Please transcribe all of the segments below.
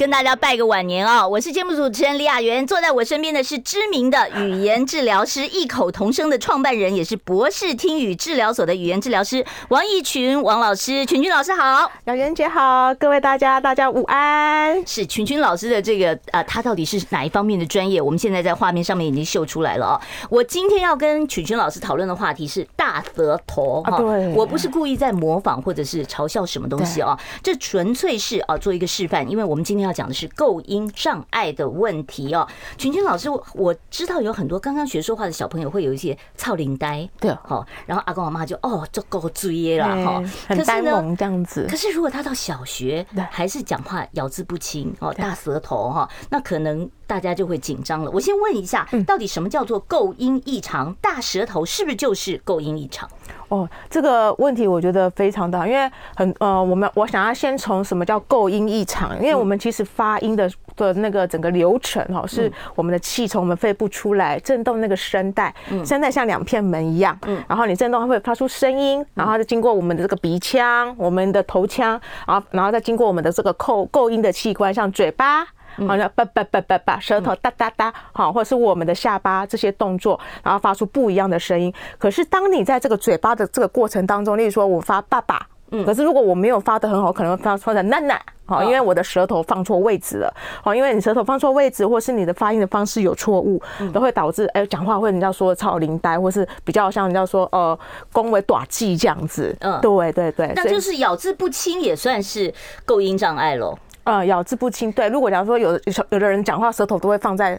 跟大家拜个晚年啊！我是节目主持人李雅媛，坐在我身边的是知名的语言治疗师，异口同声的创办人，也是博士听语治疗所的语言治疗师王意群王老师。群群老师好，雅媛姐好，各位大家大家午安。是群群老师的这个啊，他到底是哪一方面的专业？我们现在在画面上面已经秀出来了啊！我今天要跟群群老师讨论的话题是大舌头哈，对，我不是故意在模仿或者是嘲笑什么东西啊，这纯粹是啊做一个示范。因为我们今天要讲的是构音障碍的问题哦，群群老师，我知道有很多刚刚学说话的小朋友会有一些臭奶呆，对，好，然后阿公阿妈就哦，这够追了哈，很呆萌这样子。可是如果他到小学还是讲话咬字不清哦，大舌头哈，那可能大家就会紧张了。我先问一下，到底什么叫做构音异常？大舌头是不是就是构音异常？哦，这个问题我觉得非常大，因为很呃，我们我想要先从什么叫构音异常，因为我们其实发音的的那个整个流程哈，是我们的气从我们肺部出来，震动那个声带，声带像两片门一样，嗯，然后你震动它会发出声音，然后再经过我们的这个鼻腔、我们的头腔，然后然后再经过我们的这个构构音的器官，像嘴巴。好像叭叭叭叭叭，舌头哒哒哒，好，或者是我们的下巴这些动作，然后发出不一样的声音。可是当你在这个嘴巴的这个过程当中，例如说我发爸爸，嗯，可是如果我没有发的很好，可能会发出的奶奶，好，因为我的舌头放错位置了，好，因为你舌头放错位置，或是你的发音的方式有错误，都会导致哎讲话会人家说超灵呆，或是比较像人家说呃恭维短记这样子，嗯，对对对，那就是咬字不清也算是构音障碍喽。呃，咬字不清，对。如果假如说有有有的人讲话舌头都会放在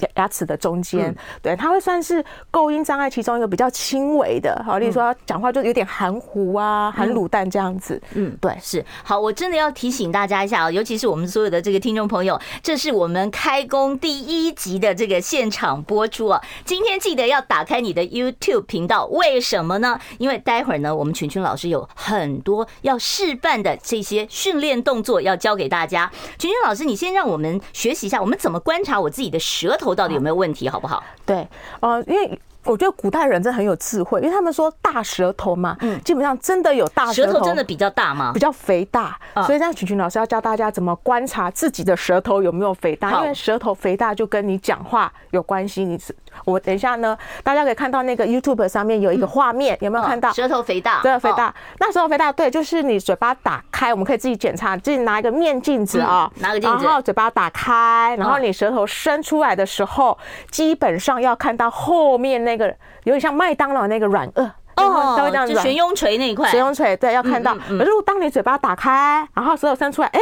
牙牙齿的中间，对，它会算是构音障碍其中一个比较轻微的。好，例如说讲话就有点含糊啊，含卤蛋这样子。嗯，对，是。好，我真的要提醒大家一下啊，尤其是我们所有的这个听众朋友，这是我们开工第一集的这个现场播出啊。今天记得要打开你的 YouTube 频道，为什么呢？因为待会儿呢，我们群群老师有很多要示范的这些训练动作要教给大。家群群老师，你先让我们学习一下，我们怎么观察我自己的舌头到底有没有问题，好不好？对，呃，因为。我觉得古代人真的很有智慧，因为他们说大舌头嘛，嗯，基本上真的有大舌头，舌头真的比较大嘛？比较肥大，所以这样群群老师要教大家怎么观察自己的舌头有没有肥大，因为舌头肥大就跟你讲话有关系。你是我等一下呢，大家可以看到那个 YouTube 上面有一个画面，有没有看到？舌头肥大，对，肥大。那舌头肥大，对，就是你嘴巴打开，我们可以自己检查，自己拿一个面镜子啊，拿个镜子，然后嘴巴打开，然后你舌头伸出来的时候，基本上要看到后面那个有点像。麦当劳那个软腭哦，就悬雍垂那一块，悬雍垂对，要看到。可是当你嘴巴打开，然后舌头伸出来，哎，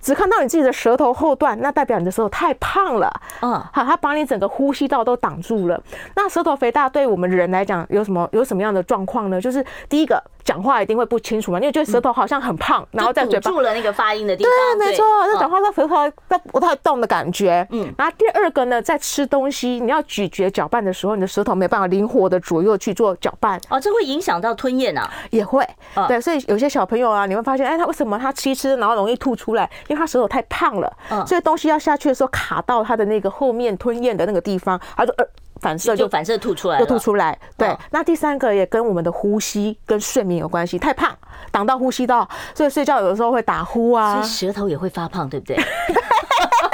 只看到你自己的舌头后段，那代表你的舌头太胖了。嗯，好，它把你整个呼吸道都挡住了。那舌头肥大对我们人来讲有什么有什么样的状况呢？就是第一个。讲话一定会不清楚嘛，因为觉得舌头好像很胖，然后在嘴巴堵住了那个发音的地方。对，没错，那讲话在舌头在不太动的感觉。嗯，然后第二个呢，在吃东西，你要咀嚼搅拌的时候，你的舌头没办法灵活的左右去做搅拌。哦，这会影响到吞咽啊？也会。对，所以有些小朋友啊，你会发现，哎，他为什么他吃一吃，然后容易吐出来？因为他舌头太胖了。嗯，所以东西要下去的时候卡到他的那个后面吞咽的那个地方，他就呃。反射就反射吐出来，就吐出来。对，那第三个也跟我们的呼吸跟睡眠有关系。太胖挡到呼吸道，所以睡觉有的时候会打呼啊。所以舌头也会发胖，对不对？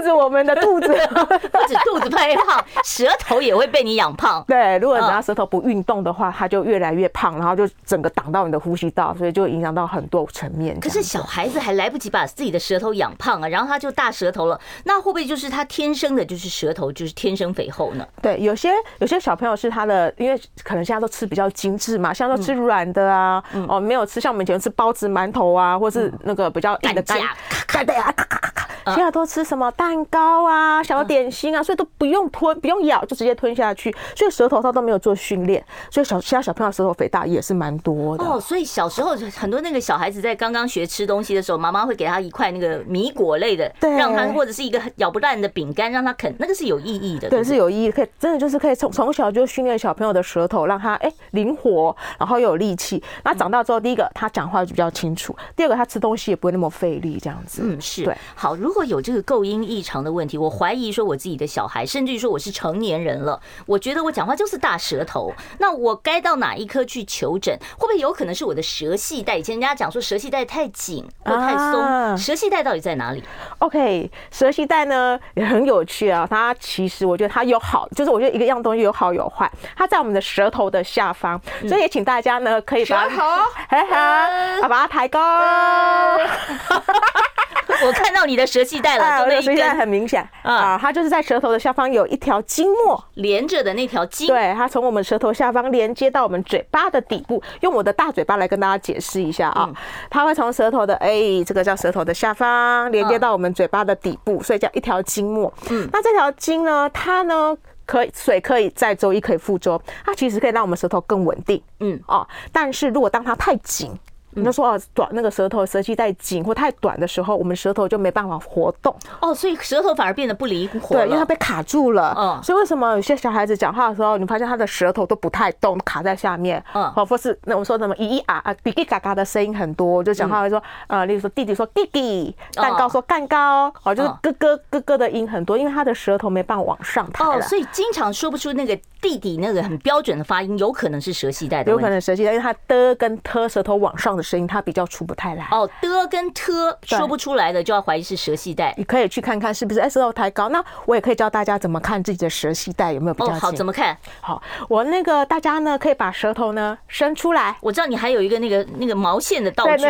不止我们的肚子，不止肚子太胖，舌头也会被你养胖。对，如果你拿舌头不运动的话，它就越来越胖，然后就整个挡到你的呼吸道，所以就影响到很多层面。可是小孩子还来不及把自己的舌头养胖啊，然后他就大舌头了，那会不会就是他天生的就是舌头就是天生肥厚呢？对，有些有些小朋友是他的，因为可能现在都吃比较精致嘛，像说吃软的啊，哦，没有吃像我们以前吃包子、馒头啊，或是那个比较硬的干干的啊，咔咔咔咔，现在都吃什么？蛋糕啊，小点心啊，所以都不用吞，不用咬，就直接吞下去。所以舌头他都没有做训练，所以小其他小朋友舌头肥大也是蛮多的。哦，所以小时候很多那个小孩子在刚刚学吃东西的时候，妈妈会给他一块那个米果类的，对，让他或者是一个咬不烂的饼干让他啃，那个是有意义的。对，是有意义，可以真的就是可以从从小就训练小朋友的舌头，让他哎灵活，然后又有力气。那长大之后，第一个他讲话就比较清楚，第二个他吃东西也不会那么费力，这样子。嗯，是对。好，如果有这个构音异常的问题，我怀疑说我自己的小孩，甚至于说我是成年人了，我觉得我讲话就是大舌头，那我该到哪一科去求诊？会不会有可能是我的舌系带？以前人家讲说舌系带太紧或太松，舌系带到底在哪里？OK，舌系带呢也很有趣啊，它其实我觉得它有好，就是我觉得一个样东西有好有坏，它在我们的舌头的下方，所以也请大家呢可以把舌头，很好，啊，把它抬高。我看到你的舌系带了，我的舌系带很明显啊，它就是在舌头的下方有一条筋膜连着的那条筋，对，它从我们舌头下方连接到我们嘴巴的底部。用我的大嘴巴来跟大家解释一下啊，它会从舌头的哎，这个叫舌头的下方连接到我们嘴巴的底部，所以叫一条筋膜。嗯，那这条筋呢，它呢可以水可以载舟，亦可以覆舟，它其实可以让我们舌头更稳定。嗯哦，但是如果当它太紧。你就说哦，短那个舌头舌系带紧或太短的时候，我们舌头就没办法活动哦，所以舌头反而变得不灵活。对，因为它被卡住了。嗯，所以为什么有些小孩子讲话的时候，你发现他的舌头都不太动，卡在下面？嗯，或是那我们说什么咿咿啊啊、叽叽嘎嘎的声音很多，就讲话会说呃，例如说弟弟说弟弟，蛋糕说蛋糕，哦，就是咯咯咯咯的音很多，因为他的舌头没办法往上抬。哦，所以经常说不出那个弟弟那个很标准的发音，有可能是舌系带的。有可能舌系带，因为他的跟特舌头往上的声音，他比较。出不太来哦，的跟特说不出来的，就要怀疑是舌系带。你可以去看看是不是哎，舌头抬高。那我也可以教大家怎么看自己的舌系带有没有比较紧。好，怎么看？好，我那个大家呢可以把舌头呢伸出来。我知道你还有一个那个那个毛线的道具。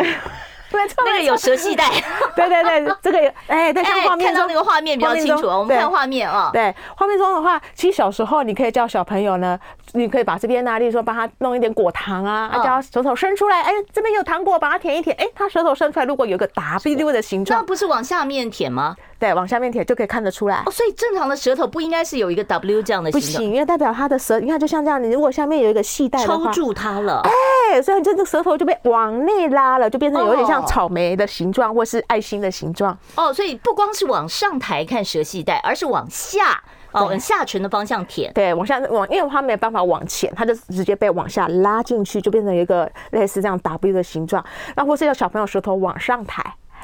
那个有蛇系带。对对对，这个有哎，在画面看到那个画面比较清楚。我们看画面啊。对，画面中的话，其实小时候你可以叫小朋友呢。你可以把这边呢，例如说帮他弄一点果糖啊，叫他舌头伸出来，哎，这边有糖果，把它舔一舔，哎，他舌头伸出来，如果有个 W 的形状，那不是往下面舔吗？对，往下面舔就可以看得出来。哦，所以正常的舌头不应该是有一个 W 这样的形状，不行，因为代表他的舌，你看就像这样，你如果下面有一个系带的话，抽住它了，哎，所以这个舌头就被往内拉了，就变成有点像草莓的形状，或是爱心的形状。哦，所以不光是往上抬看舌系带，而是往下。哦，往下唇的方向舔，对，往下往，因为它没有办法往前，它就直接被往下拉进去，就变成一个类似这样 W 的形状。那或是要小朋友舌头往上抬，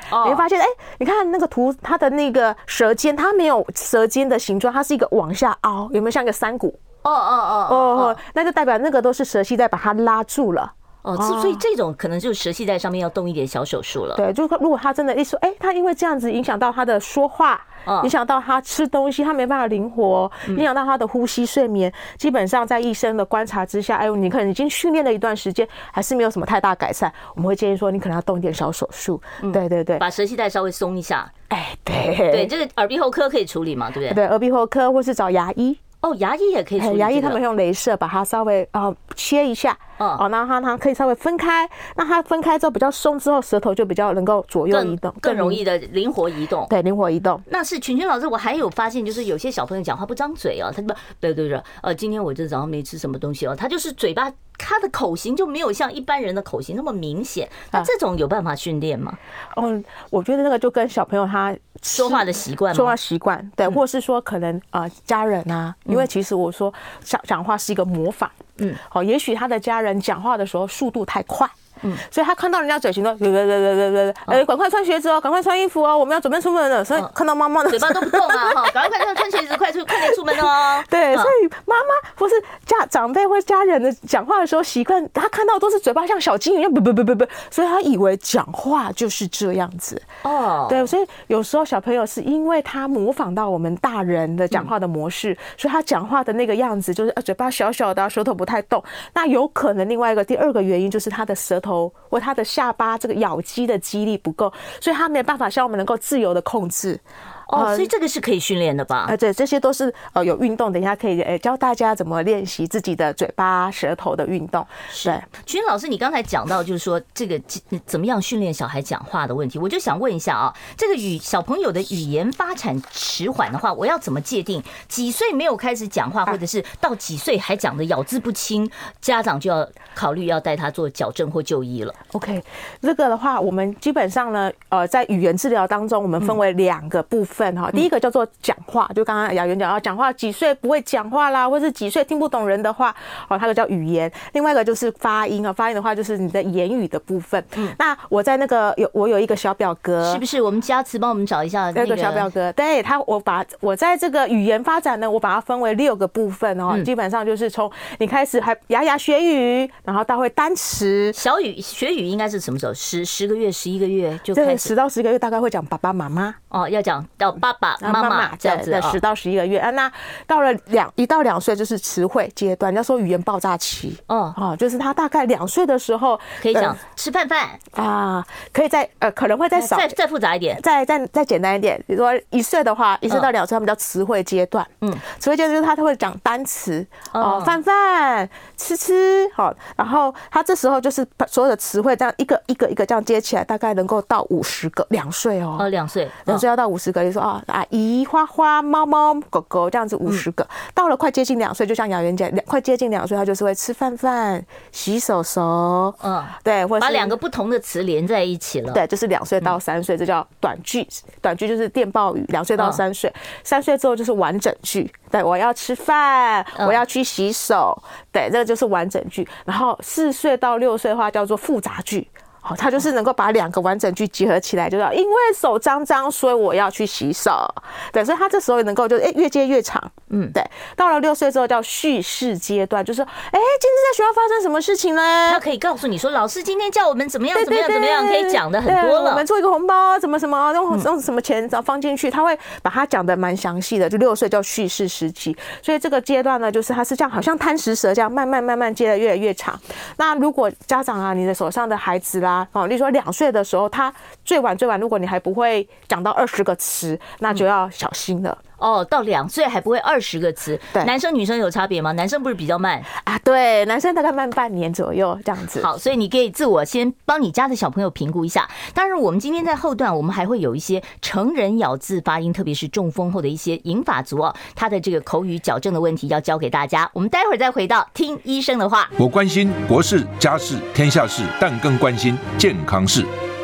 哦、你会发现，哎、欸，你看那个图，它的那个舌尖，它没有舌尖的形状，它是一个往下凹，有没有像一个山谷？哦哦哦哦，那就代表那个都是舌系带把它拉住了。哦，所以这种可能就是舌系带上面要动一点小手术了。对，就如果他真的一说，哎，他因为这样子影响到他的说话，影响到他吃东西，他没办法灵活，影响到他的呼吸、睡眠，基本上在医生的观察之下，哎呦，你可能已经训练了一段时间，还是没有什么太大改善，我们会建议说，你可能要动一点小手术。对对对，把舌系带稍微松一下。哎，对对，这个耳鼻喉科可以处理嘛，对不对？对，耳鼻喉科或是找牙医。哦，牙医也可以处理。牙医他们用镭射把它稍微呃切一下，哦，然后它它可以稍微分开，那它分开之后比较松之后，舌头就比较能够左右移动，更容易的灵活移动。对，灵活移动。那是群群老师，我还有发现，就是有些小朋友讲话不张嘴哦，他不对对对，呃，今天我这早上没吃什么东西哦，他就是嘴巴。他的口型就没有像一般人的口型那么明显，那这种有办法训练吗？嗯，我觉得那个就跟小朋友他说话的习惯，说话习惯对，或是说可能啊家人啊，因为其实我说讲讲话是一个模仿，嗯，好，也许他的家人讲话的时候速度太快。嗯，所以他看到人家嘴型都对对对对对对，哎，赶快穿鞋子哦，赶快穿衣服哦，我们要准备出门了。所以看到妈妈的嘴巴都不动啊，哈，赶快快穿鞋子，快出快点出门哦。对，所以妈妈不是家长辈或家人的讲话的时候习惯，他看到都是嘴巴像小金鱼一样，不不不不不，所以他以为讲话就是这样子。哦，对，所以有时候小朋友是因为他模仿到我们大人的讲话的模式，所以他讲话的那个样子就是嘴巴小小的，舌头不太动。那有可能另外一个第二个原因就是他的舌头。头或他的下巴这个咬肌的肌力不够，所以他没有办法像我们能够自由的控制。哦，所以这个是可以训练的吧？啊，对，这些都是呃有运动，等一下可以呃教大家怎么练习自己的嘴巴、舌头的运动。是，群老师，你刚才讲到就是说这个怎么样训练小孩讲话的问题，我就想问一下啊，这个语小朋友的语言发展迟缓的话，我要怎么界定几岁没有开始讲话，或者是到几岁还讲的咬字不清，家长就要考虑要带他做矫正或就医了。OK，这个的话，我们基本上呢，呃，在语言治疗当中，我们分为两个部分哈。第一个叫做讲话，就刚刚雅媛讲到讲话，几岁不会讲话啦，或是几岁听不懂人的话，哦，它就叫语言。另外一个就是发音啊，发音的话就是你的言语的部分。嗯，那我在那个有我有一个小表格，是不是？我们佳慈帮我们找一下那个小表格。对，它我把我在这个语言发展呢，我把它分为六个部分哦。基本上就是从你开始还牙牙学语，然后到会单词。小语学语应该是什么时候？十十个月、十一个月就开始。十到十个月大概会讲爸爸妈妈哦，要讲到爸爸妈妈这样子的。十到十一个月啊，那到了两一到两岁就是词汇阶段，要说语言爆炸期。哦哦，就是他大概两岁的时候可以讲吃饭饭。啊，可以再呃可能会再少再再复杂一点，再再再简单一点。比如说一岁的话，一岁到两岁他们叫词汇阶段，嗯，词汇阶段就是他他会讲单词。哦，饭饭吃吃好，然后他这时候就是把所有的词汇这样一个一个一个这样接起来，大概能够到五十个。两岁哦，哦，两岁，两岁要到五十个，啊，阿姨、花花、猫猫、狗狗这样子五十个，到了快接近两岁，就像雅媛讲，两快接近两岁，他就是会吃饭饭、洗手手，嗯，对，或者把两个不同的词连在一起了，对，就是两岁到三岁，这叫短句，短句就是电报语，两岁到三岁，三岁之后就是完整句，对，我要吃饭，我要去洗手，对，这个就是完整句，然后四岁到六岁的话叫做复杂句。哦，他就是能够把两个完整句结合起来，就是因为手脏脏，所以我要去洗手。对，所以他这时候也能够就哎越接越长。嗯，对。到了六岁之后叫叙事阶段，就是说哎，今天在学校发生什么事情呢？他可以告诉你说，老师今天叫我们怎么样怎么样怎么样，可以讲的很多了。我们做一个红包，怎么什么用用什么钱，然后放进去，他会把它讲的蛮详细的。就六岁叫叙事时期，所以这个阶段呢，就是他是这样，好像贪食蛇这样，慢慢慢慢接的越来越长。那如果家长啊，你的手上的孩子啦。哦，例如说两岁的时候，他最晚最晚，如果你还不会讲到二十个词，那就要小心了。哦，到两岁还不会二十个词，对，男生女生有差别吗？男生不是比较慢啊？对，男生大概慢半年左右这样子。好，所以你可以自我先帮你家的小朋友评估一下。当然，我们今天在后段，我们还会有一些成人咬字发音，特别是中风后的一些银发族哦，他的这个口语矫正的问题要教给大家。我们待会儿再回到听医生的话。我关心国事、家事、天下事，但更关心健康事。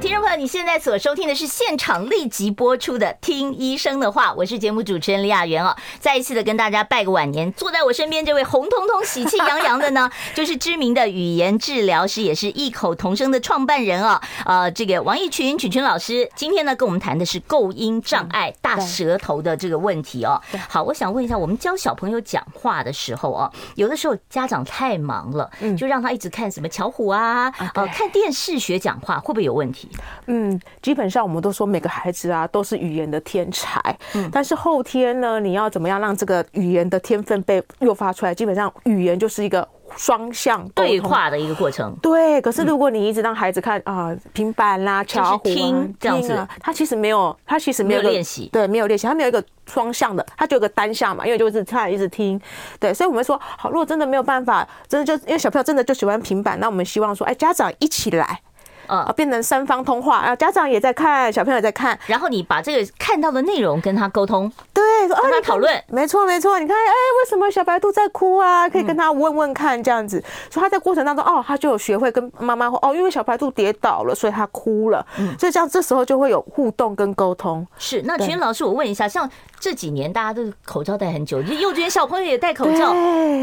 听众朋友，你现在所收听的是现场立即播出的《听医生的话》，我是节目主持人李雅媛哦。再一次的跟大家拜个晚年。坐在我身边这位红彤彤、喜气洋洋的呢，就是知名的语言治疗师，也是异口同声的创办人啊。呃，这个王一群群群老师，今天呢跟我们谈的是构音障碍、大舌头的这个问题哦。好，我想问一下，我们教小朋友讲话的时候哦，有的时候家长太忙了，就让他一直看什么巧虎啊，呃，看电视学讲话，会不会有问题？嗯，基本上我们都说每个孩子啊都是语言的天才，嗯，但是后天呢，你要怎么样让这个语言的天分被诱发出来？基本上语言就是一个双向对话的一个过程。对，可是如果你一直让孩子看啊平板啦、巧虎听这样子，他其实没有，他其实没有练习，对，没有练习，他没有一个双向的，他就有个单向嘛，因为就是他一直听，对，所以我们说好，如果真的没有办法，真的就因为小朋友真的就喜欢平板，那我们希望说，哎，家长一起来。啊，变成三方通话啊，家长也在看，小朋友也在看，然后你把这个看到的内容跟他沟通，对，跟他讨论，没错没错，你看，哎，为什么小白兔在哭啊？可以跟他问问看，这样子，所以他在过程当中，哦，他就有学会跟妈妈说，哦，因为小白兔跌倒了，所以他哭了，嗯，所以这样这时候就会有互动跟沟通。是，那群老师，我问一下，像这几年大家都口罩戴很久，幼稚园小朋友也戴口罩，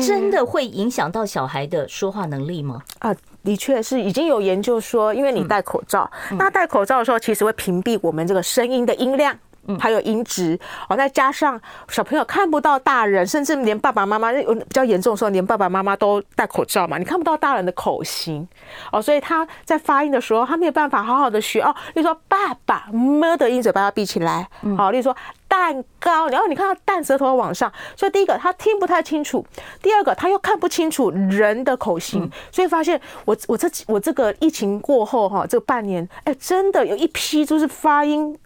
真的会影响到小孩的说话能力吗？啊。的确是已经有研究说，因为你戴口罩，那戴口罩的时候，其实会屏蔽我们这个声音的音量，还有音质哦。再加上小朋友看不到大人，甚至连爸爸妈妈有比较严重的时候，连爸爸妈妈都戴口罩嘛，你看不到大人的口型哦，所以他在发音的时候，他没有办法好好的学哦。例如说爸爸么的音，嘴巴要闭起来，好，例如说。蛋糕，然后你看到蛋舌头往上，所以第一个他听不太清楚，第二个他又看不清楚人的口型，所以发现我我这我这个疫情过后哈，这半年哎，真的有一批就是发音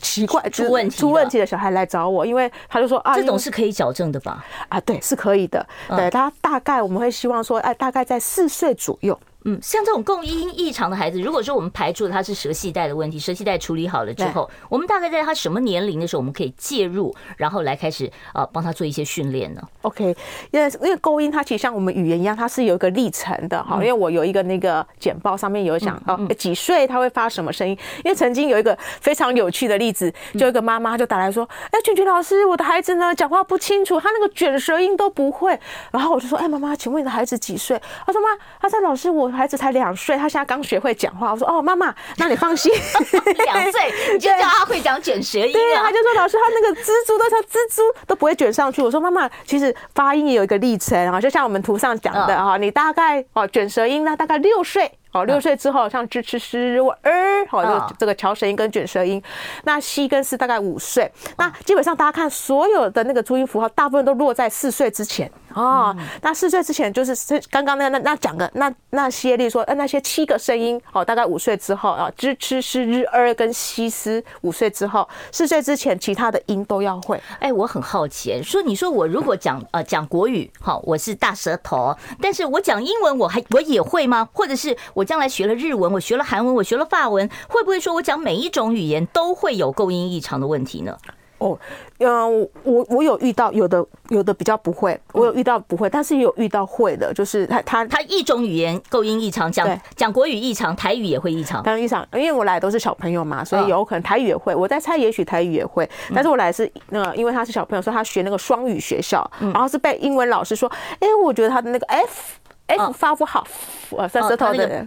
奇怪出问题出问题的小孩来找我，因为他就说啊，这种是可以矫正的吧？啊，对，是可以的。对，他大概我们会希望说，哎，大概在四岁左右。嗯，像这种共音异常的孩子，如果说我们排除了他是舌系带的问题，舌系带处理好了之后，我们大概在他什么年龄的时候，我们可以介入，然后来开始呃帮他做一些训练呢？OK，因为因为构音它其实像我们语言一样，它是有一个历程的哈。因为我有一个那个简报上面有讲到几岁他会发什么声音。因为曾经有一个非常有趣的例子，就一个妈妈就打来说：“哎，俊俊老师，我的孩子呢讲话不清楚，他那个卷舌音都不会。”然后我就说：“哎，妈妈，请问你的孩子几岁？”他说：“妈，他说老师，我孩子才两岁。”他现在刚学会讲话，我说哦，妈妈，那你放心，两岁 你就叫他会讲卷舌音啊？对，他就说老师，他那个蜘蛛都像蜘蛛都不会卷上去。我说妈妈，其实发音也有一个历程啊，就像我们图上讲的哈，你大概哦卷舌音呢，大概六岁。哦，六岁之后，像支、吃、诗、我、儿，好，这个这个翘舌音跟卷舌音。那西跟是大概五岁。那基本上大家看所有的那个注音符号，大部分都落在四岁之前哦。那四岁之前就是刚刚那那那讲的那那些，例如说，那些七个声音，哦，大概五岁之后啊，支、吃、是、日、儿跟西斯五岁之后，四岁之前其他的音都要会。哎，我很好奇，说你说我如果讲呃讲国语，好，我是大舌头，但是我讲英文，我还我也会吗？或者是？我将来学了日文，我学了韩文，我学了法文，会不会说我讲每一种语言都会有构音异常的问题呢？哦，嗯，我我有遇到有的有的比较不会，我有遇到不会，但是有遇到会的，就是他他他一种语言构音异常，讲讲国语异常，台语也会异常，台语异常，因为我来都是小朋友嘛，所以有可能台语也会，我在猜，也许台语也会，但是我来是那因为他是小朋友，所以他学那个双语学校，然后是被英文老师说，哎，我觉得他的那个 F。F 发不好，呃，三舌头的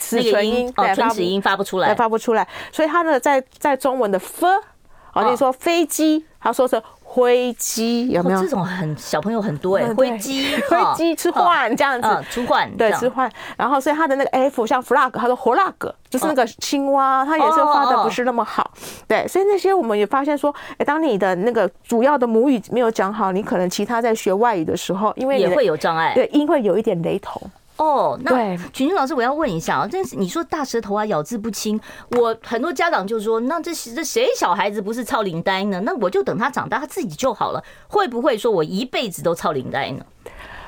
齿唇音，对，唇齿音发不出来，发不出来，所以他呢，在在中文的 f，哦，你说飞机，他说是。灰机有没有？这种很小朋友很多哎，灰机 灰机吃换这样子，吃换对吃换，然后所以他的那个 f 像 flag，他说 flag 就是那个青蛙，他也是发的不是那么好，对，所以那些我们也发现说，哎，当你的那个主要的母语没有讲好，你可能其他在学外语的时候，因为也会有障碍，对，音会有一点雷同。哦，那群群老师，我要问一下啊，真是你说大舌头啊，咬字不清，我很多家长就说，那这这谁小孩子不是操灵呆呢？那我就等他长大，他自己就好了，会不会说我一辈子都操灵呆呢？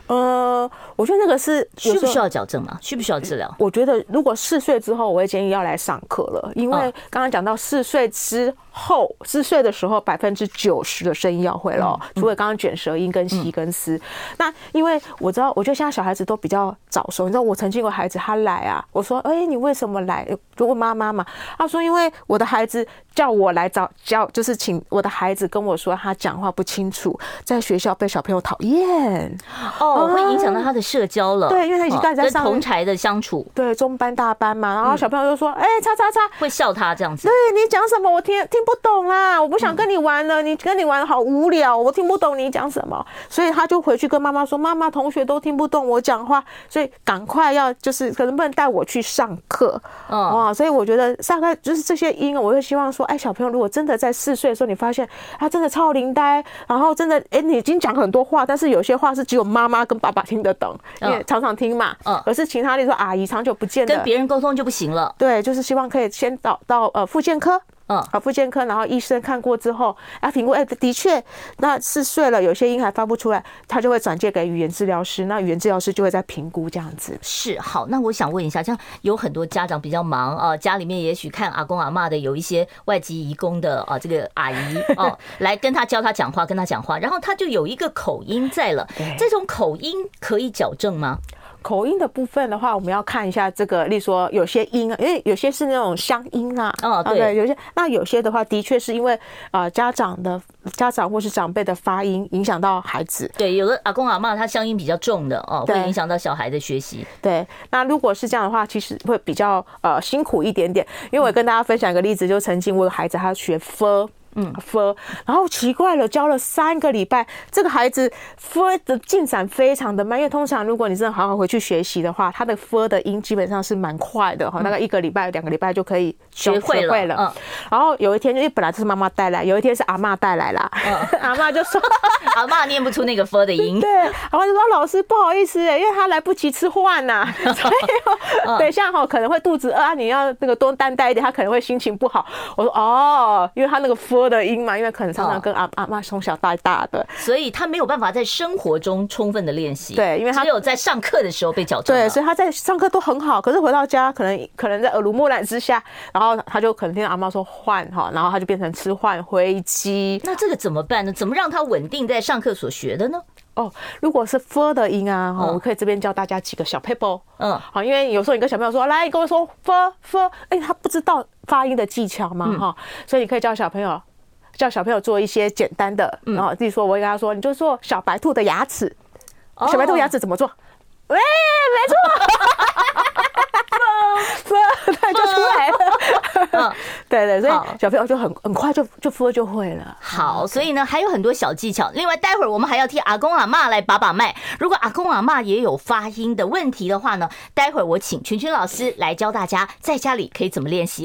呃，我觉得那个是需不需要矫正嘛？需不需要治疗？我觉得如果四岁之后，我会建议要来上课了，因为刚刚讲到四岁之后，四岁的时候百分之九十的声音要会了，除了刚刚卷舌音跟西跟斯。那因为我知道，我觉得现在小孩子都比较早熟。你知道，我曾经有孩子他来啊，我说，哎，你为什么来？就问妈妈嘛。他说，因为我的孩子叫我来找教，就是请我的孩子跟我说他讲话不清楚，在学校被小朋友讨厌。哦。哦，会影响到他的社交了。对，因为他已经在跟同侪的相处。对，中班、大班嘛，然后小朋友就说：“哎，叉叉叉，会笑他这样子。”对，你讲什么？我听听不懂啦，我不想跟你玩了。你跟你玩好无聊，我听不懂你讲什么。所以他就回去跟妈妈说：“妈妈，同学都听不懂我讲话，所以赶快要就是可能不能带我去上课。”哦，所以我觉得大概就是这些音，我会希望说：“哎，小朋友，如果真的在四岁的时候，你发现他真的超灵呆，然后真的哎，你已经讲很多话，但是有些话是只有妈妈跟爸爸听得懂。”因为常常听嘛，嗯，可是其他例如说阿姨长久不见，跟别人沟通就不行了。对，就是希望可以先到到呃复健科。嗯，好，复健科，然后医生看过之后，啊，评估，哎，的确，那四岁了，有些音还发不出来，他就会转介给语言治疗师，那语言治疗师就会在评估这样子。是，好，那我想问一下，像有很多家长比较忙啊，家里面也许看阿公阿妈的，有一些外籍移工的啊，这个阿姨 哦，来跟他教他讲话，跟他讲话，然后他就有一个口音在了，这种口音可以矫正吗？口音的部分的话，我们要看一下这个，例如说有些音啊，因为有些是那种乡音啊，哦，对，有些那有些的话，的确是因为啊家长的家长或是长辈的发音影响到孩子。对，有的阿公阿妈他乡音比较重的哦，会影响到小孩的学习。对，那如果是这样的话，其实会比较呃辛苦一点点。因为我跟大家分享一个例子，就曾经我有孩子他学 f。嗯，f，然后奇怪了，教了三个礼拜，这个孩子 f 的进展非常的慢，因为通常如果你真的好好回去学习的话，他的 f 的音基本上是蛮快的哈，大概一个礼拜、两个礼拜就可以学会了。嗯，然后有一天，因为本来就是妈妈带来，有一天是阿妈带来啦，阿妈就说，阿妈念不出那个 f 的音。对，阿妈就说老师不好意思，因为他来不及吃饭呐，所以等一下哈可能会肚子饿啊，你要那个多担待一点，他可能会心情不好。我说哦，因为他那个的音嘛，因为可能常常跟阿阿妈从小到大的，所以他没有办法在生活中充分的练习。对，因为他只有在上课的时候被矫正。对，所以他在上课都很好，可是回到家可能可能在耳濡目染之下，然后他就可能听到阿妈说换哈，然后他就变成吃换灰机。那这个怎么办呢？怎么让他稳定在上课所学的呢？哦，如果是 f 的音啊，哈我可以这边教大家几个小 paper，。嗯，好，因为有时候你跟小朋友说，来，你跟我说 f f，哎，他不知道发音的技巧嘛，哈，所以你可以教小朋友，教小朋友做一些简单的，然后自己说，我会跟他说，你就做小白兔的牙齿，小白兔牙齿怎么做？喂，没错。分他就出来了，对对，所以小朋友就很很快就就分就会了。好，所以呢还有很多小技巧。另外，待会儿我们还要替阿公阿妈来把把脉。如果阿公阿妈也有发音的问题的话呢，待会儿我请群群老师来教大家在家里可以怎么练习。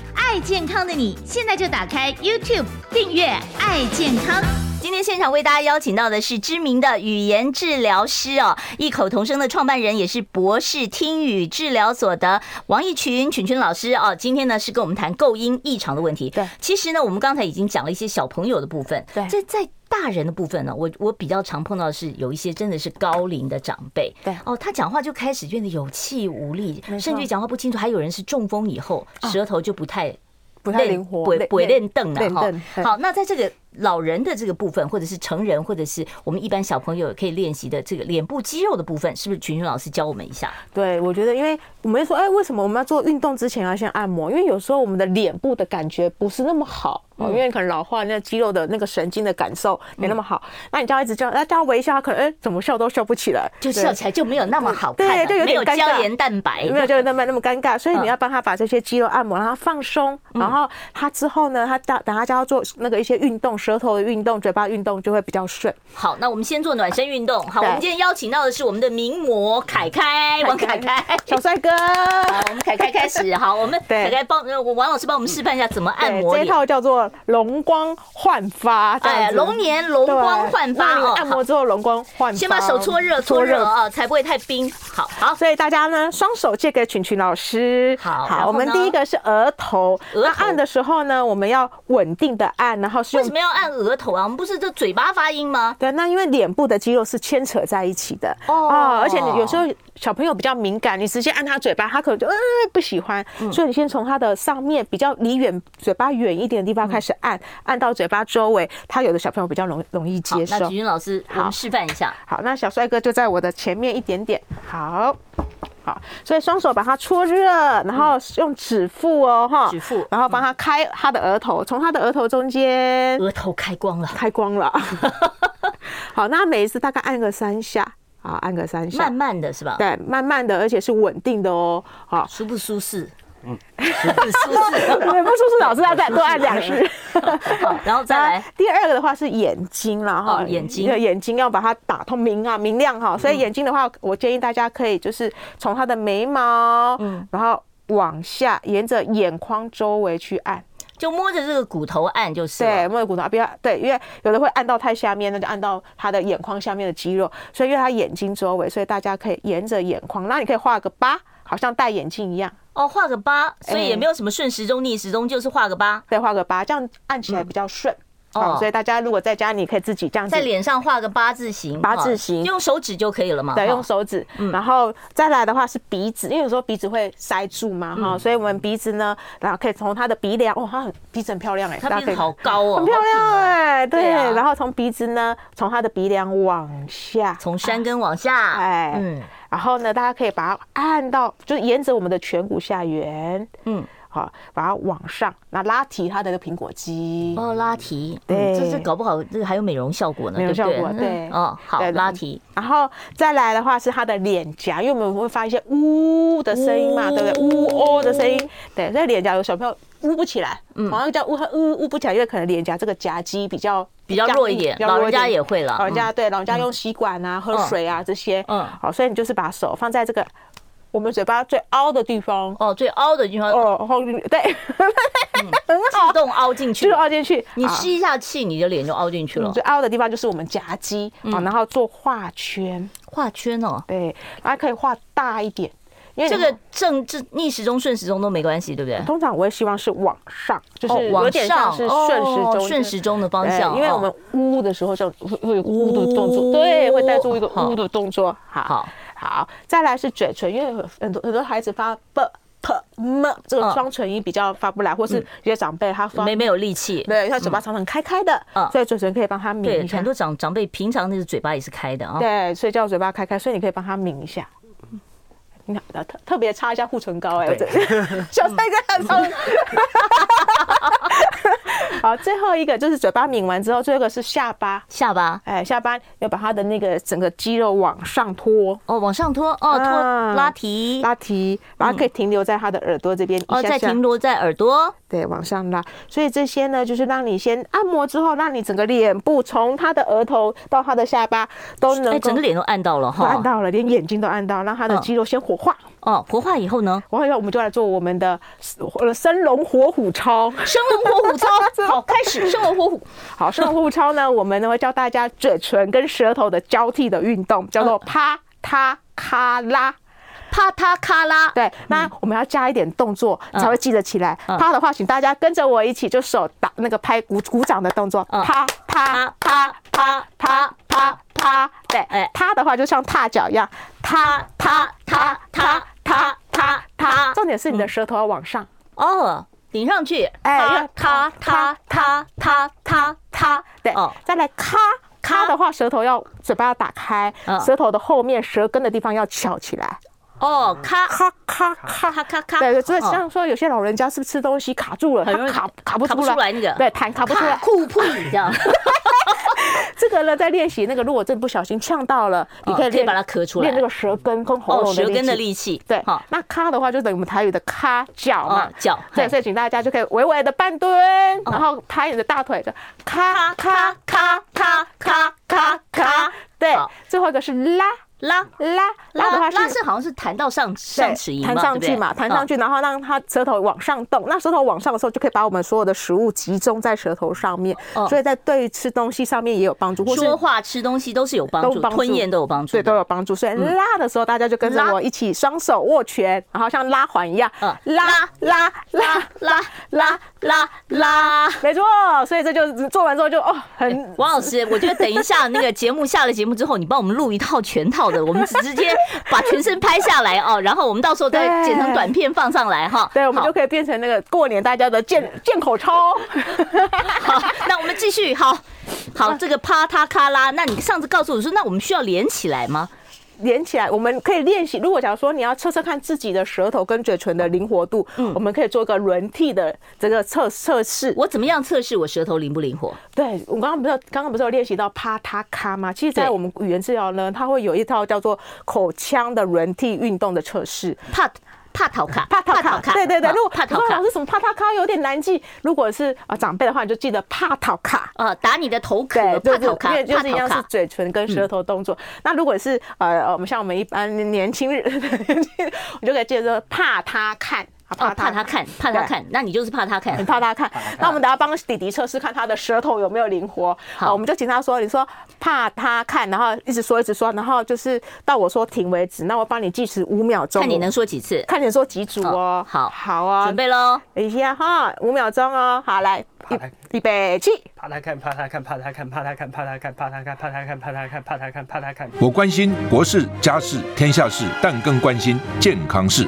爱健康的你，现在就打开 YouTube 订阅“爱健康”。今天现场为大家邀请到的是知名的语言治疗师哦，异口同声的创办人，也是博士听语治疗所的王一群群群老师哦。今天呢是跟我们谈构音异常的问题。对，其实呢我们刚才已经讲了一些小朋友的部分。对，这在大人的部分呢，我我比较常碰到的是有一些真的是高龄的长辈。对，哦，他讲话就开始变得有气无力，甚至讲话不清楚。还有人是中风以后，舌头就不太不太灵活，不会练凳了哈。好，那在这个。老人的这个部分，或者是成人，或者是我们一般小朋友也可以练习的这个脸部肌肉的部分，是不是群群老师教我们一下？对，我觉得，因为我们说，哎，为什么我们要做运动之前要先按摩？因为有时候我们的脸部的感觉不是那么好，哦，因为可能老化，那肌肉的那个神经的感受没那么好。那你叫他一直叫，那叫他微笑，他可能哎，怎么笑都笑不起来，就笑起来就没有那么好看，对，就有点胶原蛋白。没有胶原蛋白那么尴尬，所以你要帮他把这些肌肉按摩，让他放松，然后他之后呢，他等等他叫他做那个一些运动，舌头的运动。嘴巴运动就会比较顺。好，那我们先做暖身运动。好，我们今天邀请到的是我们的名模凯凯，王凯凯，小帅哥。好，我们凯凯开始。好，我们凯凯帮我王老师帮我们示范一下怎么按摩。这一套叫做容光焕发，哎，龙年容光焕发哦。按摩之后容光焕发，先把手搓热，搓热啊，才不会太冰。好好，所以大家呢，双手借给群群老师。好，好，我们第一个是额头，那按的时候呢，我们要稳定的按，然后是为什么要按额头啊？我们不是这嘴巴发音吗？对，那因为脸部的肌肉是牵扯在一起的哦，而且你有时候小朋友比较敏感，你直接按他嘴巴，他可能就呃不喜欢，所以你先从他的上面比较离远嘴巴远一点的地方开始按，按到嘴巴周围，他有的小朋友比较容容易接受。那菊君老师，我们，示范一下。好，那小帅哥就在我的前面一点点。好。好，所以双手把它搓热，然后用指腹哦，哈，指腹，然后帮他开他的额头，从他的额头中间，额头开光了，开光了。好，那每一次大概按个三下，好，按个三下，慢慢的是吧？对，慢慢的，而且是稳定的哦。好，舒不舒适？嗯，舒适，不舒适，老师要再多按两次。然后再来第二个的话是眼睛了哈，眼睛，眼睛要把它打通明啊，明亮哈。所以眼睛的话，我建议大家可以就是从他的眉毛，嗯，然后往下沿着眼眶周围去按，就摸着这个骨头按就是。对，摸着骨头，不要对，因为有的会按到太下面，那就按到他的眼眶下面的肌肉。所以因为他眼睛周围，所以大家可以沿着眼眶，那你可以画个疤。好像戴眼镜一样。哦，画个八，所以也没有什么顺时钟逆时钟，就是画个八，对，画个八，这样按起来比较顺。哦。所以大家如果在家，你可以自己这样子在脸上画个八字形，八字形，用手指就可以了嘛。对，用手指，然后再来的话是鼻子，因为有时候鼻子会塞住嘛，哈，所以我们鼻子呢，然后可以从他的鼻梁，哦，他很鼻子很漂亮哎，他鼻子好高哦，很漂亮哎，对，然后从鼻子呢，从他的鼻梁往下，从山根往下，哎，嗯。然后呢，大家可以把它按到，就是沿着我们的颧骨下缘，嗯，好，把它往上，那拉提它的个苹果肌。哦，拉提，对，这是搞不好这个还有美容效果呢，美容效果，对。哦，好，拉提。然后再来的话是它的脸颊，因为我们会发一些呜的声音嘛，对不对？呜哦的声音，对，在脸颊有小朋友呜不起来，好像叫呜呜呜不起来，因为可能脸颊这个颊肌比较比较弱一点，老人家也会了。老人家对，老人家用吸管啊、喝水啊这些，嗯，好，所以你就是把手放在这个。我们嘴巴最凹的地方哦，最凹的地方哦，对，很好，自动凹进去，就凹进去。你吸一下气，你的脸就凹进去了。最凹的地方就是我们颊肌啊，然后做画圈，画圈哦，对，然后可以画大一点，因为这个正正逆时钟、顺时钟都没关系，对不对？通常我也希望是往上，就是有点像是顺时钟、顺时钟的方向，因为我们呜的时候就会会有呜的动作，对，会带出一个呜的动作，好。好，再来是嘴唇，因为很多很多孩子发不 m 这个双唇音比较发不来，或是有些长辈他发没没有力气，对，他嘴巴常常开开的，所以嘴唇可以帮他抿一下。很多长长辈平常那个嘴巴也是开的啊，对，所以叫嘴巴开开，所以你可以帮他抿一下。你看，特特别擦一下护唇膏，哎，小帅哥很聪明。好，最后一个就是嘴巴抿完之后，最后一个是下巴，下巴，哎，下巴要把他的那个整个肌肉往上拖，哦，往上拖，哦，拖拉提，拉提，把它可以停留在他的耳朵这边，哦，再停留在耳朵，对，往上拉。所以这些呢，就是让你先按摩之后，让你整个脸部从他的额头到他的下巴都能，哎，整个脸都按到了哈，按到了，连眼睛都按到，让他的肌肉先活化。哦，活化以后呢？活化以后，我们就来做我们的生龙活虎操。生龙活虎操，好，开始生龙活虎。好，生龙活虎操呢，我们呢会教大家嘴唇跟舌头的交替的运动，叫做啪嗒咔啦，啪嗒咔啦。对，那我们要加一点动作才会记得起来。啪的话，请大家跟着我一起，就手打那个拍鼓鼓掌的动作。啪啪啪啪啪啪啪。对，哎，啪的话就像踏脚一样，啪啪啪啪。它它它，重点是你的舌头要往上哦，顶上去，哎，它它它它它它，对，再来咔咔的话，舌头要嘴巴要打开，舌头的后面舌根的地方要翘起来。哦，咔咔咔咔咔咔咔，对对，所以像说有些老人家是不是吃东西卡住了，很容易卡卡不出来那个，对，弹卡不出来，酷酷这样。这个呢，在练习那个，如果真不小心呛到了，你可以练把它咳出来，练那个舌根跟喉咙舌根的力气。对，好，那咔的话就等于我们台语的咔脚嘛，脚。对，所以请大家就可以微微的半蹲，然后拍你的大腿的咔咔咔咔咔咔咔。对，最后一个是拉。拉拉拉的话是拉是好像是弹到上上齿龈，弹上去嘛，弹上去，然后让它舌头往上动。那舌头往上的时候，就可以把我们所有的食物集中在舌头上面，所以在对吃东西上面也有帮助。说话、吃东西都是有帮助，吞咽都有帮助，对，都有帮助。所以拉的时候，大家就跟着我一起双手握拳，然后像拉环一样，拉拉拉拉拉拉拉，没错。所以这就做完之后就哦，很王老师，我觉得等一下那个节目下了节目之后，你帮我们录一套全套。我们直接把全身拍下来哦，然后我们到时候再剪成短片放上来哈。对，我们就可以变成那个过年大家的健健口操。好，那我们继续。好，好，这个啪嗒咔啦。那你上次告诉我说，那我们需要连起来吗？连起来，我们可以练习。如果假如说你要测测看自己的舌头跟嘴唇的灵活度，嗯，我们可以做一个轮替的这个测测试。我怎么样测试我舌头灵不灵活？对，我刚刚不是刚刚不是有练习到啪嗒咔吗？其实，在我们语言治疗呢，它会有一套叫做口腔的轮替运动的测试。啪。帕塔卡，帕塔卡，对对对。如果帕塔卡是什么帕塔卡有点难记，如果是啊长辈的话，你就记得帕塔卡。呃，打你的头壳，帕塔卡，因为就是一样是嘴唇跟舌头动作。那如果是呃，我们像我们一般年轻人，你就可以记得说怕他看。怕怕他看，怕他看，那你就是怕他看，很怕他看。那我们等下帮弟弟测试，看他的舌头有没有灵活。好，我们就请他说，你说怕他看，然后一直说一直说，然后就是到我说停为止。那我帮你计时五秒钟，看你能说几次，看你说几组哦。好，好啊，准备喽，等一下哈，五秒钟哦。好，来，预备起。怕他看，怕他看，怕他看，怕他看，怕他看，怕他看，怕他看，怕他看，怕他看，怕他看。我关心国事、家事、天下事，但更关心健康事。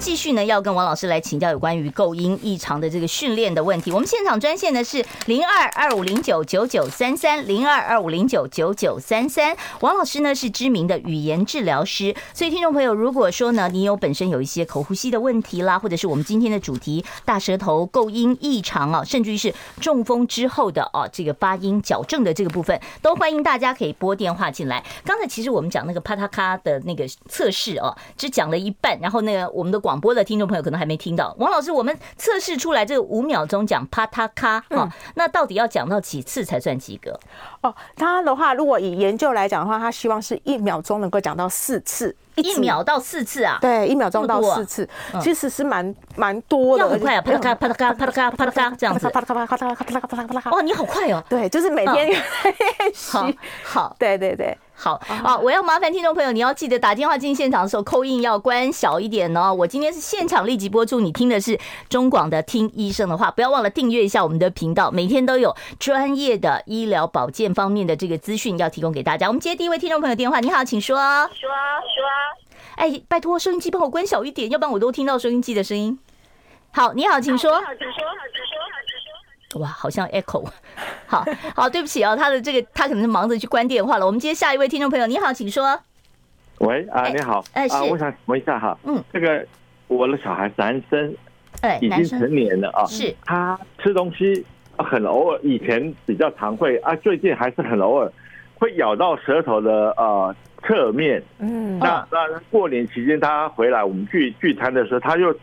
继续呢，要跟王老师来请教有关于构音异常的这个训练的问题。我们现场专线呢是零二二五零九九九三三零二二五零九九九三三。王老师呢是知名的语言治疗师，所以听众朋友，如果说呢你有本身有一些口呼吸的问题啦，或者是我们今天的主题大舌头构音异常啊，甚至于是中风之后的啊这个发音矫正的这个部分，都欢迎大家可以拨电话进来。刚才其实我们讲那个啪嗒咔的那个测试哦，只讲了一半，然后那个我们的广。广播的听众朋友可能还没听到，王老师，我们测试出来这个五秒钟讲啪嗒咔哈，那到底要讲到几次才算及格？哦，他的话，如果以研究来讲的话，他希望是一秒钟能够讲到四次，一秒到四次啊？对，一秒钟到四次，其实是蛮蛮多的。要很快啊，啪嗒咔啪嗒咔啪嗒咔啪嗒咔 这样子，啪嗒咔啪嗒咔啪嗒咔啪嗒咔啪嗒咔啪嗒咔。哇，你好快哦！对，就是每天练习。好，对对对。好啊！我要麻烦听众朋友，你要记得打电话进现场的时候，扣印要关小一点哦。我今天是现场立即播出，你听的是中广的听医生的话，不要忘了订阅一下我们的频道，每天都有专业的医疗保健方面的这个资讯要提供给大家。我们接第一位听众朋友电话，你好，请说。说说。哎，拜托收音机帮我关小一点，要不然我都听到收音机的声音。好，你好，请说。好，请说。哇，好像 echo，好好，对不起哦，他的这个他可能是忙着去关电话了。我们接下一位听众朋友，你好，请说。喂啊，你好，哎，啊，我想问一下哈，嗯，这个我的小孩男生，哎，已经成年了啊，是，他吃东西很偶尔，以前比较常会啊，最近还是很偶尔会咬到舌头的呃侧面，嗯，那那过年期间他回来我们聚聚餐的时候，他又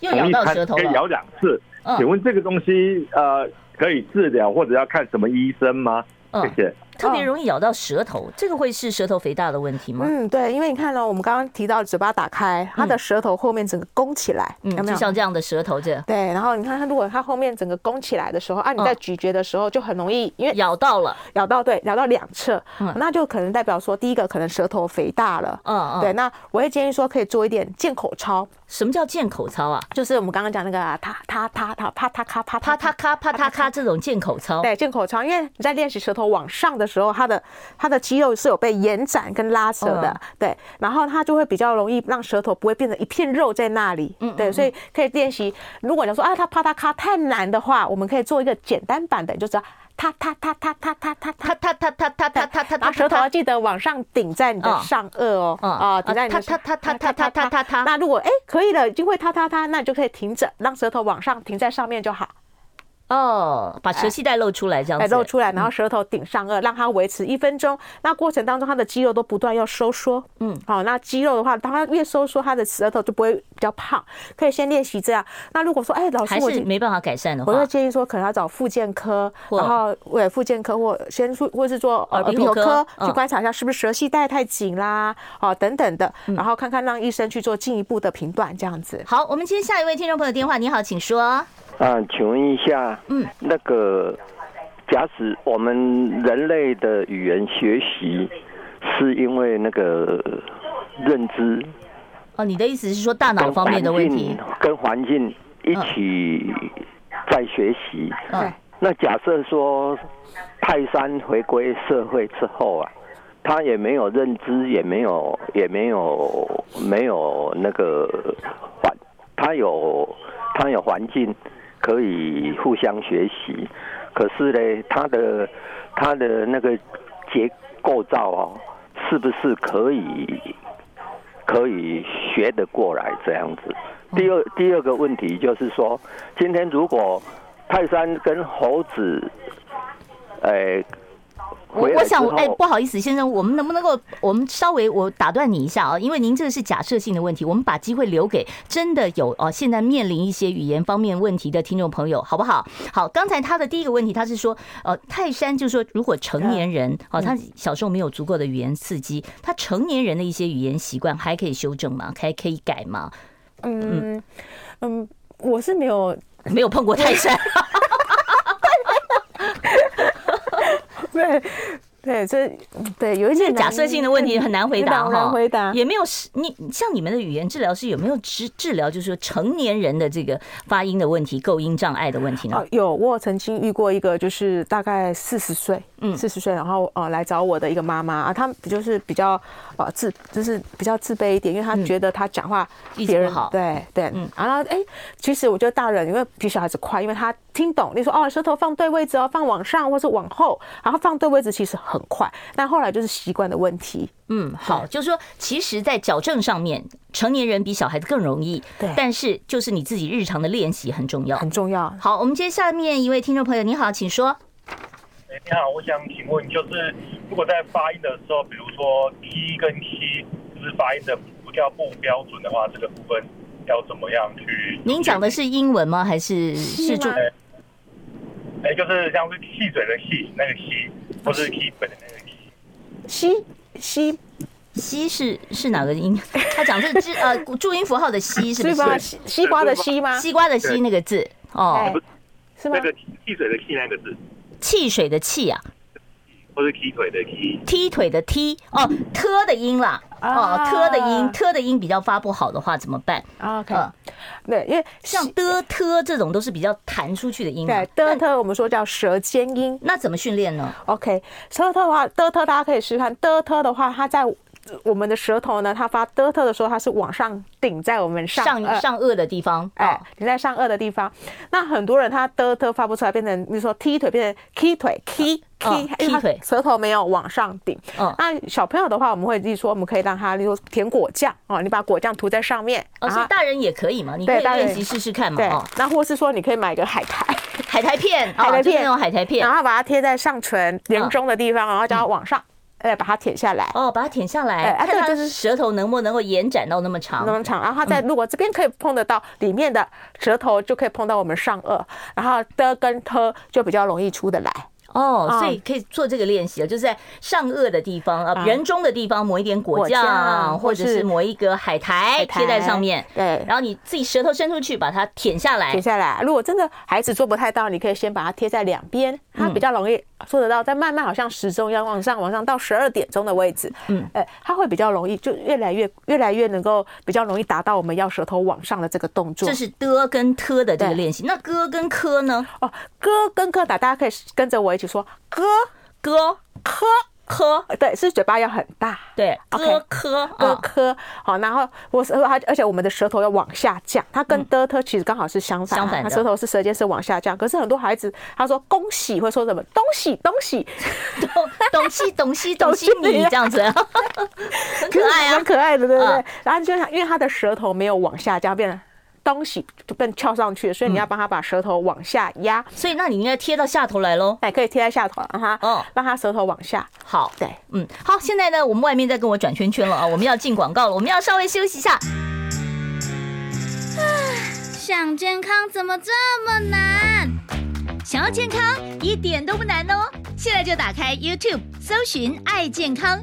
又咬到舌头了，可以咬两次。请问这个东西呃可以治疗或者要看什么医生吗？谢谢。特别容易咬到舌头，这个会是舌头肥大的问题吗？嗯，对，因为你看呢，我们刚刚提到嘴巴打开，它的舌头后面整个弓起来，有没有？就像这样的舌头这。对，然后你看它，如果它后面整个弓起来的时候啊，你在咀嚼的时候就很容易，因为咬到了，咬到对，咬到两侧，那就可能代表说，第一个可能舌头肥大了，嗯嗯，对，那我会建议说可以做一点健口操。什么叫健口操啊？就是我们刚刚讲那个他他他他啪嗒咔啪啪嗒咔啪嗒咔这种健口操。对，健口操，因为你在练习舌头往上的时候，它的它的肌肉是有被延展跟拉扯的，对，然后它就会比较容易让舌头不会变成一片肉在那里，嗯，对，所以可以练习。如果你说啊，它啪嗒咔太难的话，我们可以做一个简单版的，就是。他他他他他他他他他他他他他他他，舌头要记得往上顶在你的上颚哦，啊，顶在你的。它它它它它它它它它。那如果哎可以了，已经会它它它，那你就可以停着，让舌头往上停在上面就好。哦，把舌系带露出来，这样子，露出来，然后舌头顶上颚，让它维持一分钟。那过程当中，它的肌肉都不断要收缩。嗯，好，那肌肉的话，当它越收缩，它的舌头就不会比较胖。可以先练习这样。那如果说，哎，老师，我是没办法改善的话，我会建议说，可能要找复健科，然后为复健科或先或或是做耳鼻喉科去观察一下，是不是舌系带太紧啦，哦，等等的，然后看看让医生去做进一步的评断，这样子。好，我们接下一位听众朋友电话，你好，请说。啊，请问一下，嗯，那个，假使我们人类的语言学习是因为那个认知，哦，你的意思是说大脑方面的问题，跟环境一起在学习，嗯，那假设说泰山回归社会之后啊，他也没有认知，也没有，也没有，没有那个环，他有，他有环境。可以互相学习，可是呢，它的它的那个结构造哦，是不是可以可以学得过来这样子？第二第二个问题就是说，今天如果泰山跟猴子，哎。我我想，哎、欸，不好意思，先生，我们能不能够，我们稍微我打断你一下啊？因为您这个是假设性的问题，我们把机会留给真的有哦，现在面临一些语言方面问题的听众朋友，好不好？好，刚才他的第一个问题，他是说，呃，泰山就是说，如果成年人哦，他小时候没有足够的语言刺激，他成年人的一些语言习惯还可以修正吗？还可以改吗？嗯嗯，我是没有没有碰过泰山。对，对，这对有一些假设性的问题很难回答哈，难回答也没有你像你们的语言治疗师有没有治治疗，就是说成年人的这个发音的问题、构音障碍的问题呢？有，我曾经遇过一个，就是大概四十岁，嗯，四十岁，然后呃来找我的一个妈妈啊，她就是比较呃自，就是比较自卑一点，因为她觉得她讲话别人好，对对，嗯，然后哎，其实我觉得大人因为比小孩子快，因为他听懂，你说哦，舌头放对位置哦，放往上或是往后，然后放对位置其实很。很快，但后来就是习惯的问题。嗯，好，就是说，其实，在矫正上面，成年人比小孩子更容易。对，但是就是你自己日常的练习很重要，很重要。好，我们接下面一位听众朋友，你好，请说。哎，你好，我想请问，就是如果在发音的时候，比如说 t 跟 k，就是发音的不叫不标准的话，这个部分要怎么样去？您讲的是英文吗？还是是中？哎，就是像是汽水的汽，那个汽。不是 keep 的那个西西西是是哪个音？他讲的是字 呃注音符号的西是不是？西西瓜的西吗？西瓜的西那个字哦，是吗？那个汽水的汽那个字，汽水的汽啊，或是踢腿的踢，踢腿的踢哦，特的音啦。哦，特的音，特的音比较发不好的话怎么办？OK，对，因为像的、特这种都是比较弹出去的音。对，的、特我们说叫舌尖音，那怎么训练呢？OK，舌头的话，的、特大家可以试试看，的、特的话，它在我们的舌头呢，它发的、特的时候，它是往上顶在我们上上上颚的地方，哎，顶在上颚的地方。那很多人他的、特发不出来，变成比如说踢腿，变成踢腿，踢。踢踢腿，舌头没有往上顶。嗯，那小朋友的话，我们会例如说，我们可以让他，例如填果酱哦，你把果酱涂在上面。哦，所以大人也可以嘛？你可以练习试试看嘛。对，那或是说，你可以买个海苔，海苔片，海苔片那种海苔片，然后把它贴在上唇连中的地方，然后叫它往上，哎，把它舔下来。哦，把它舔下来，哎，这个就是舌头能不能够延展到那么长，那么长。然后它在如果这边可以碰得到里面的舌头，就可以碰到我们上颚，然后的跟特就比较容易出得来。哦，所以可以做这个练习啊，就是在上颚的地方啊，人中的地方抹一点果酱，或者是抹一个海苔贴在上面。对，然后你自己舌头伸出去，把它舔下来。舔下来。如果真的孩子做不太到，你可以先把它贴在两边，它比较容易做得到。再慢慢好像时钟一样往上往上到十二点钟的位置，嗯，哎，它会比较容易，就越来越越来越能够比较容易达到我们要舌头往上的这个动作。这是的跟特的这个练习。那哥跟科呢？哦，哥跟科打，大家可以跟着我一起说哥哥科科，对，是嘴巴要很大，对，哥科哥科，好，然后我是它，而且我们的舌头要往下降，它跟的特其实刚好是相反，相反的，舌头是舌尖是往下降，可是很多孩子他说恭喜会说什么东西东西 东东西东西东西你这样子，很可爱啊，很可爱的，对不对？然后就想因为他的舌头没有往下降，变成。东西就被翘上去，所以你要帮他把舌头往下压。所以那你应该贴到下头来喽。哎，可以贴在下头，让他嗯，让他舌头往下。好，对，嗯，好。现在呢，我们外面在跟我转圈圈了啊，我们要进广告了，我们要稍微休息一下。想健康怎么这么难？想要健康一点都不难哦，现在就打开 YouTube 搜寻“爱健康”，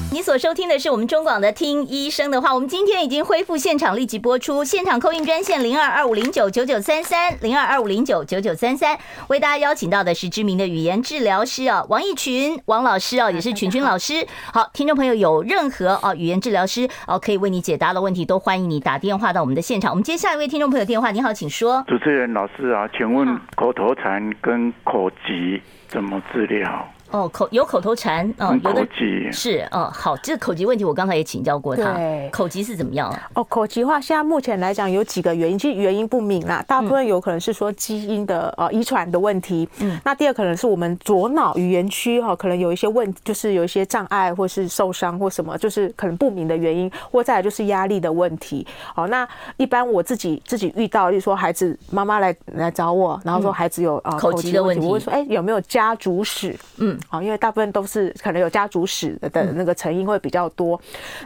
你所收听的是我们中广的《听医生的话》，我们今天已经恢复现场立即播出，现场 call in 专线零二二五零九九九三三零二二五零九九九三三，为大家邀请到的是知名的语言治疗师啊，王意群王老师啊，也是群群老师。好，听众朋友有任何啊语言治疗师哦可以为你解答的问题，都欢迎你打电话到我们的现场。我们接下一位听众朋友电话，你好，请说。主持人老师啊，请问口头禅跟口疾怎么治疗？哦，口有口头禅，嗯，有的是，嗯，好，这个口疾问题我刚才也请教过他，对，口疾是怎么样啊？哦，口疾话，现在目前来讲有几个原因，其实原因不明啦，大部分有可能是说基因的呃遗传的问题，嗯，那第二可能是我们左脑语言区哈，可能有一些问，就是有一些障碍或是受伤或什么，就是可能不明的原因，或再来就是压力的问题。好，那一般我自己自己遇到，就是说孩子妈妈来来找我，然后说孩子有啊口疾的问题，我会说，哎，有没有家族史？嗯。好，因为大部分都是可能有家族史的那个成因会比较多。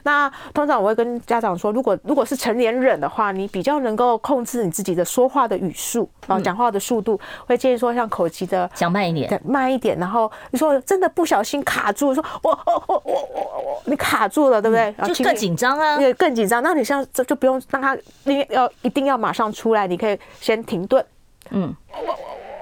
那通常我会跟家长说，如果如果是成年人的话，你比较能够控制你自己的说话的语速啊，讲话的速度，会建议说像口级的讲慢一点，慢一点。然后你说真的不小心卡住，说我我我我我你卡住了，对不对？就更紧张啊，对，更紧张。那你像这就不用让他你要一定要马上出来，你可以先停顿，嗯。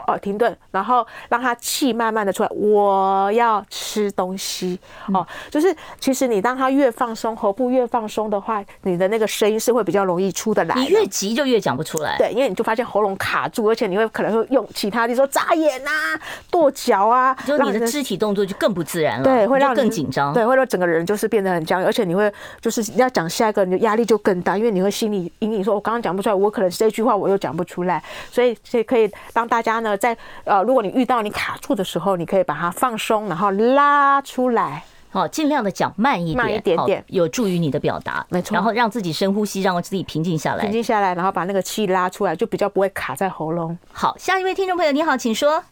哦，停顿，然后让他气慢慢的出来。我要吃东西哦，就是其实你当他越放松，喉部越放松的话，你的那个声音是会比较容易出得来。你越急就越讲不出来。对，因为你就发现喉咙卡住，而且你会可能会用其他你说眨眼啊、跺脚啊，就你的肢体动作就更不自然了。对，会让更紧张。对，会让整个人就是变得很僵硬，而且你会就是你要讲下一个，你的压力就更大，因为你会心里隐隐说，我刚刚讲不出来，我可能这句话我又讲不出来，所以所以可以让大家呢在呃如果你遇到你卡住的时候，你可以把它放松，然后拉出来，好，尽量的讲慢一点，慢一点点，有助于你的表达，没错。然后让自己深呼吸，让自己平静下来，平静下来，然后把那个气拉出来，就比较不会卡在喉咙。好，下一位听众朋友，你好，请说。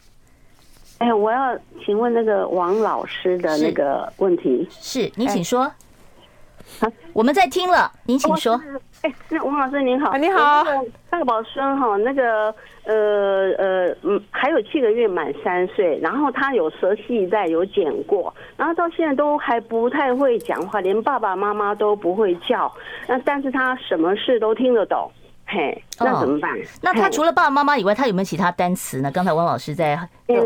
哎，我要请问那个王老师的那个问题，是，是你请说。好，我们在听了，您请说。哎，那王老师您好，你好，大宝孙哈，那个呃呃嗯，还有七个月满三岁，然后他有舌系带有剪过，然后到现在都还不太会讲话，连爸爸妈妈都不会叫，那但是他什么事都听得懂。嘿，那怎么办？哦、那他除了爸爸妈妈以外，他有没有其他单词呢？刚才汪老师在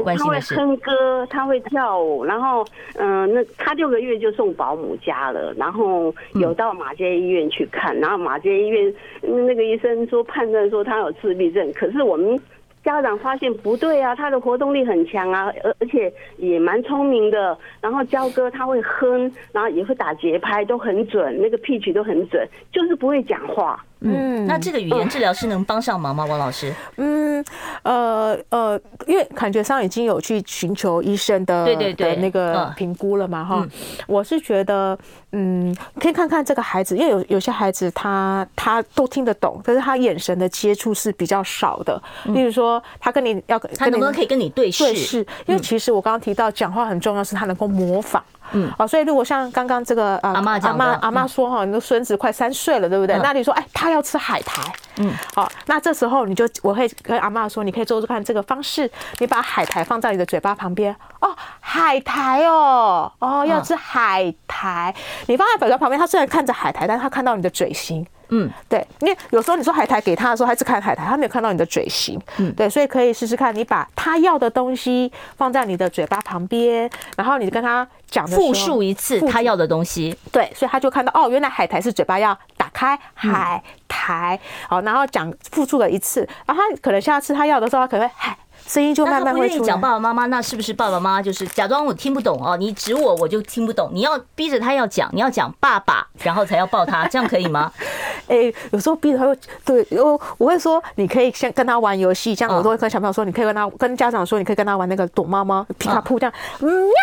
关心的是，他会哼歌，他会跳舞，然后嗯、呃，那他六个月就送保姆家了，然后有到马街医院去看，然后马街医院那个医生说判断说他有自闭症，可是我们家长发现不对啊，他的活动力很强啊，而而且也蛮聪明的，然后教歌他会哼，然后也会打节拍，都很准，那个 pitch 都很准，就是不会讲话。嗯，那这个语言治疗师能帮上忙吗，王老师？嗯，呃呃，因为感觉上已经有去寻求医生的对对对那个评估了嘛，哈。我是觉得，嗯，可以看看这个孩子，因为有有些孩子他他都听得懂，但是他眼神的接触是比较少的。例如说，他跟你要，他能不能可以跟你对视？对视，因为其实我刚刚提到讲话很重要，是他能够模仿。嗯，哦，所以如果像刚刚这个呃阿妈阿妈阿妈说哈，你的孙子快三岁了，对不对？那你说，哎，他要吃海苔，嗯，好，那这时候你就我会跟阿妈说，你可以做做看这个方式，你把海苔放在你的嘴巴旁边，哦，海苔哦，哦，要吃海苔，你放在嘴巴旁边，他虽然看着海苔，但是他看到你的嘴型。嗯，对，因为有时候你说海苔给他的时候，他只看海苔，他没有看到你的嘴型。嗯，对，所以可以试试看，你把他要的东西放在你的嘴巴旁边，然后你跟他讲复述一次他要的东西。对，所以他就看到哦，原来海苔是嘴巴要打开海苔，好，然后讲复述了一次，然后他可能下次他要的时候，他可能会海。声音就慢慢会出来。讲爸爸妈妈，那是不是爸爸妈妈就是假装我听不懂哦？你指我，我就听不懂。你要逼着他要讲，你要讲爸爸，然后才要抱他，这样可以吗？哎，有时候逼着他，对，我我会说，你可以先跟他玩游戏，这样我都会跟小朋友说，你可以跟他跟家长说，你可以跟他玩那个躲猫猫、皮卡扑这样，嗯呀。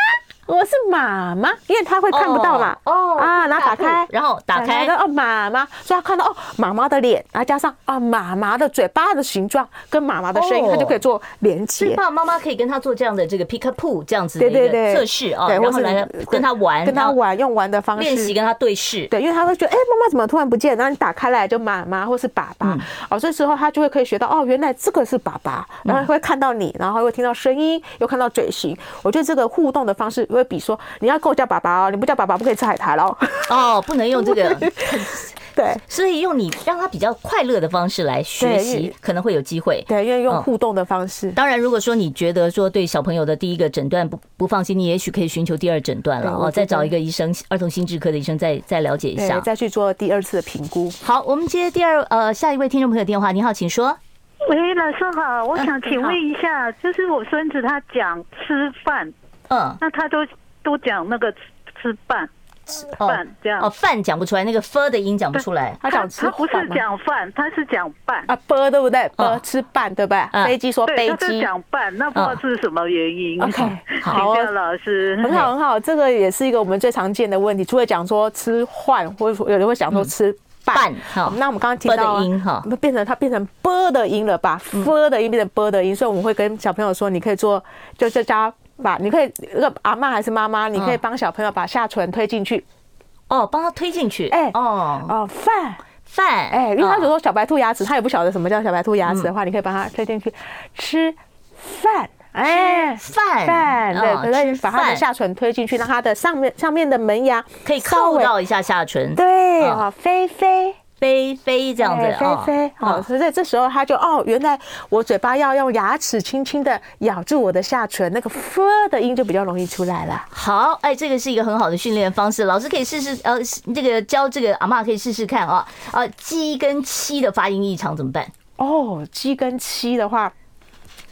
我是妈妈，因为他会看不到嘛。哦啊，然后打开，然后打开，哦妈妈，所以他看到哦妈妈的脸，然后加上啊妈妈的嘴巴的形状跟妈妈的声音，他就可以做连接。爸爸妈妈可以跟他做这样的这个 Peek-a-Boo 这样子的一个测试啊，然后来跟他玩，跟他玩，用玩的方式练习跟他对视。对，因为他会觉得哎妈妈怎么突然不见？然后你打开来就妈妈或是爸爸，哦这时候他就会可以学到哦原来这个是爸爸，然后会看到你，然后会听到声音，又看到嘴型。我觉得这个互动的方式会比说你要。他跟我叫爸爸哦，你不叫爸爸不可以吃海苔喽。哦，不能用这个。对，所以用你让他比较快乐的方式来学习，可能会有机会。对，因为用互动的方式。当然，如果说你觉得说对小朋友的第一个诊断不不放心，你也许可以寻求第二诊断了哦，再找一个医生，儿童心智科的医生再再了解一下，再去做第二次的评估。好，我们接第二呃下一位听众朋友电话，你好，请说。喂，老师好，我想请问一下，就是我孙子他讲吃饭，嗯，那他都。都讲那个吃吃饭，吃饭这样哦，饭讲不出来，那个 f 的音讲不出来。他讲吃，他不是讲饭，他是讲饭啊，b 对不对？b 吃饭对不对？飞机说飞机，讲饭，那不知道是什么原因。OK，好，老师，很好很好，这个也是一个我们最常见的问题。除了讲说吃饭，或者有人会讲说吃饭，好，那我们刚刚提到音哈，变成它变成 b 的音了吧？f 的音变成 b 的音，所以我们会跟小朋友说，你可以做，就就加。把你可以那个阿嬷还是妈妈，你可以帮小朋友把下唇推进去。哦，帮他推进去。哎，哦哦，饭饭，哎，因为他如果说小白兔牙齿，他也不晓得什么叫小白兔牙齿的话，你可以帮他推进去吃饭。哎，饭饭，对，可以把他的下唇推进去，让他的上面上面的门牙可以靠到一下下唇。对，啊，飞飞。飞飞这样子，飞飞，好，所以在这时候他就哦，原来我嘴巴要用牙齿轻轻的咬住我的下唇，那个 f 的音就比较容易出来了。好，哎，这个是一个很好的训练方式，老师可以试试，呃，这个教这个阿妈可以试试看啊，啊，鸡跟七的发音异常怎么办？哦，鸡跟七的话。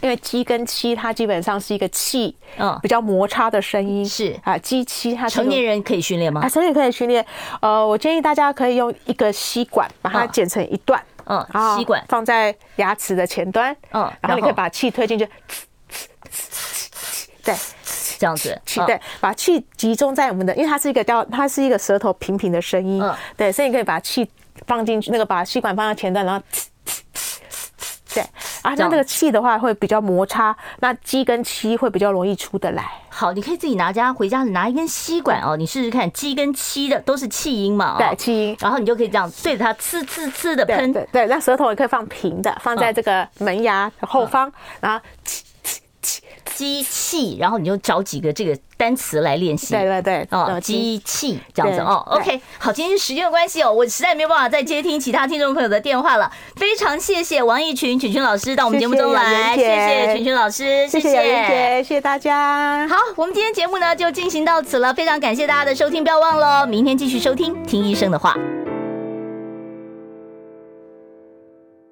因为鸡跟七，它基本上是一个气，嗯，比较摩擦的声音。是。啊。鸡七，它成年人可以训练吗？啊，成年人可以训练。呃，我建议大家可以用一个吸管把它剪成一段，嗯，吸管。放在牙齿的前端，嗯，然后你可以把气推进去，对，这样子，气对，把气集中在我们的，因为它是一个叫它是一个舌头平平的声音，嗯，对，所以你可以把气放进去，那个把吸管放在前端，然后。对啊，那这个气的话会比较摩擦，那鸡跟漆会比较容易出得来。好，你可以自己拿家回家拿一根吸管哦，你试试看，鸡跟漆的都是气音嘛，对，气音，然后你就可以这样对着它呲呲呲的喷，对对，那舌头也可以放平的，放在这个门牙的后方，然后。机器，然后你就找几个这个单词来练习。对对对，哦，机器这样子哦。OK，好，今天时间的关系哦，我实在没有办法再接听其他听众朋友的电话了。非常谢谢王一群群群老师到我们节目中来，谢谢群群老师，谢谢谢谢，大家。好，我们今天节目呢就进行到此了，非常感谢大家的收听，不要忘了明天继续收听听医生的话。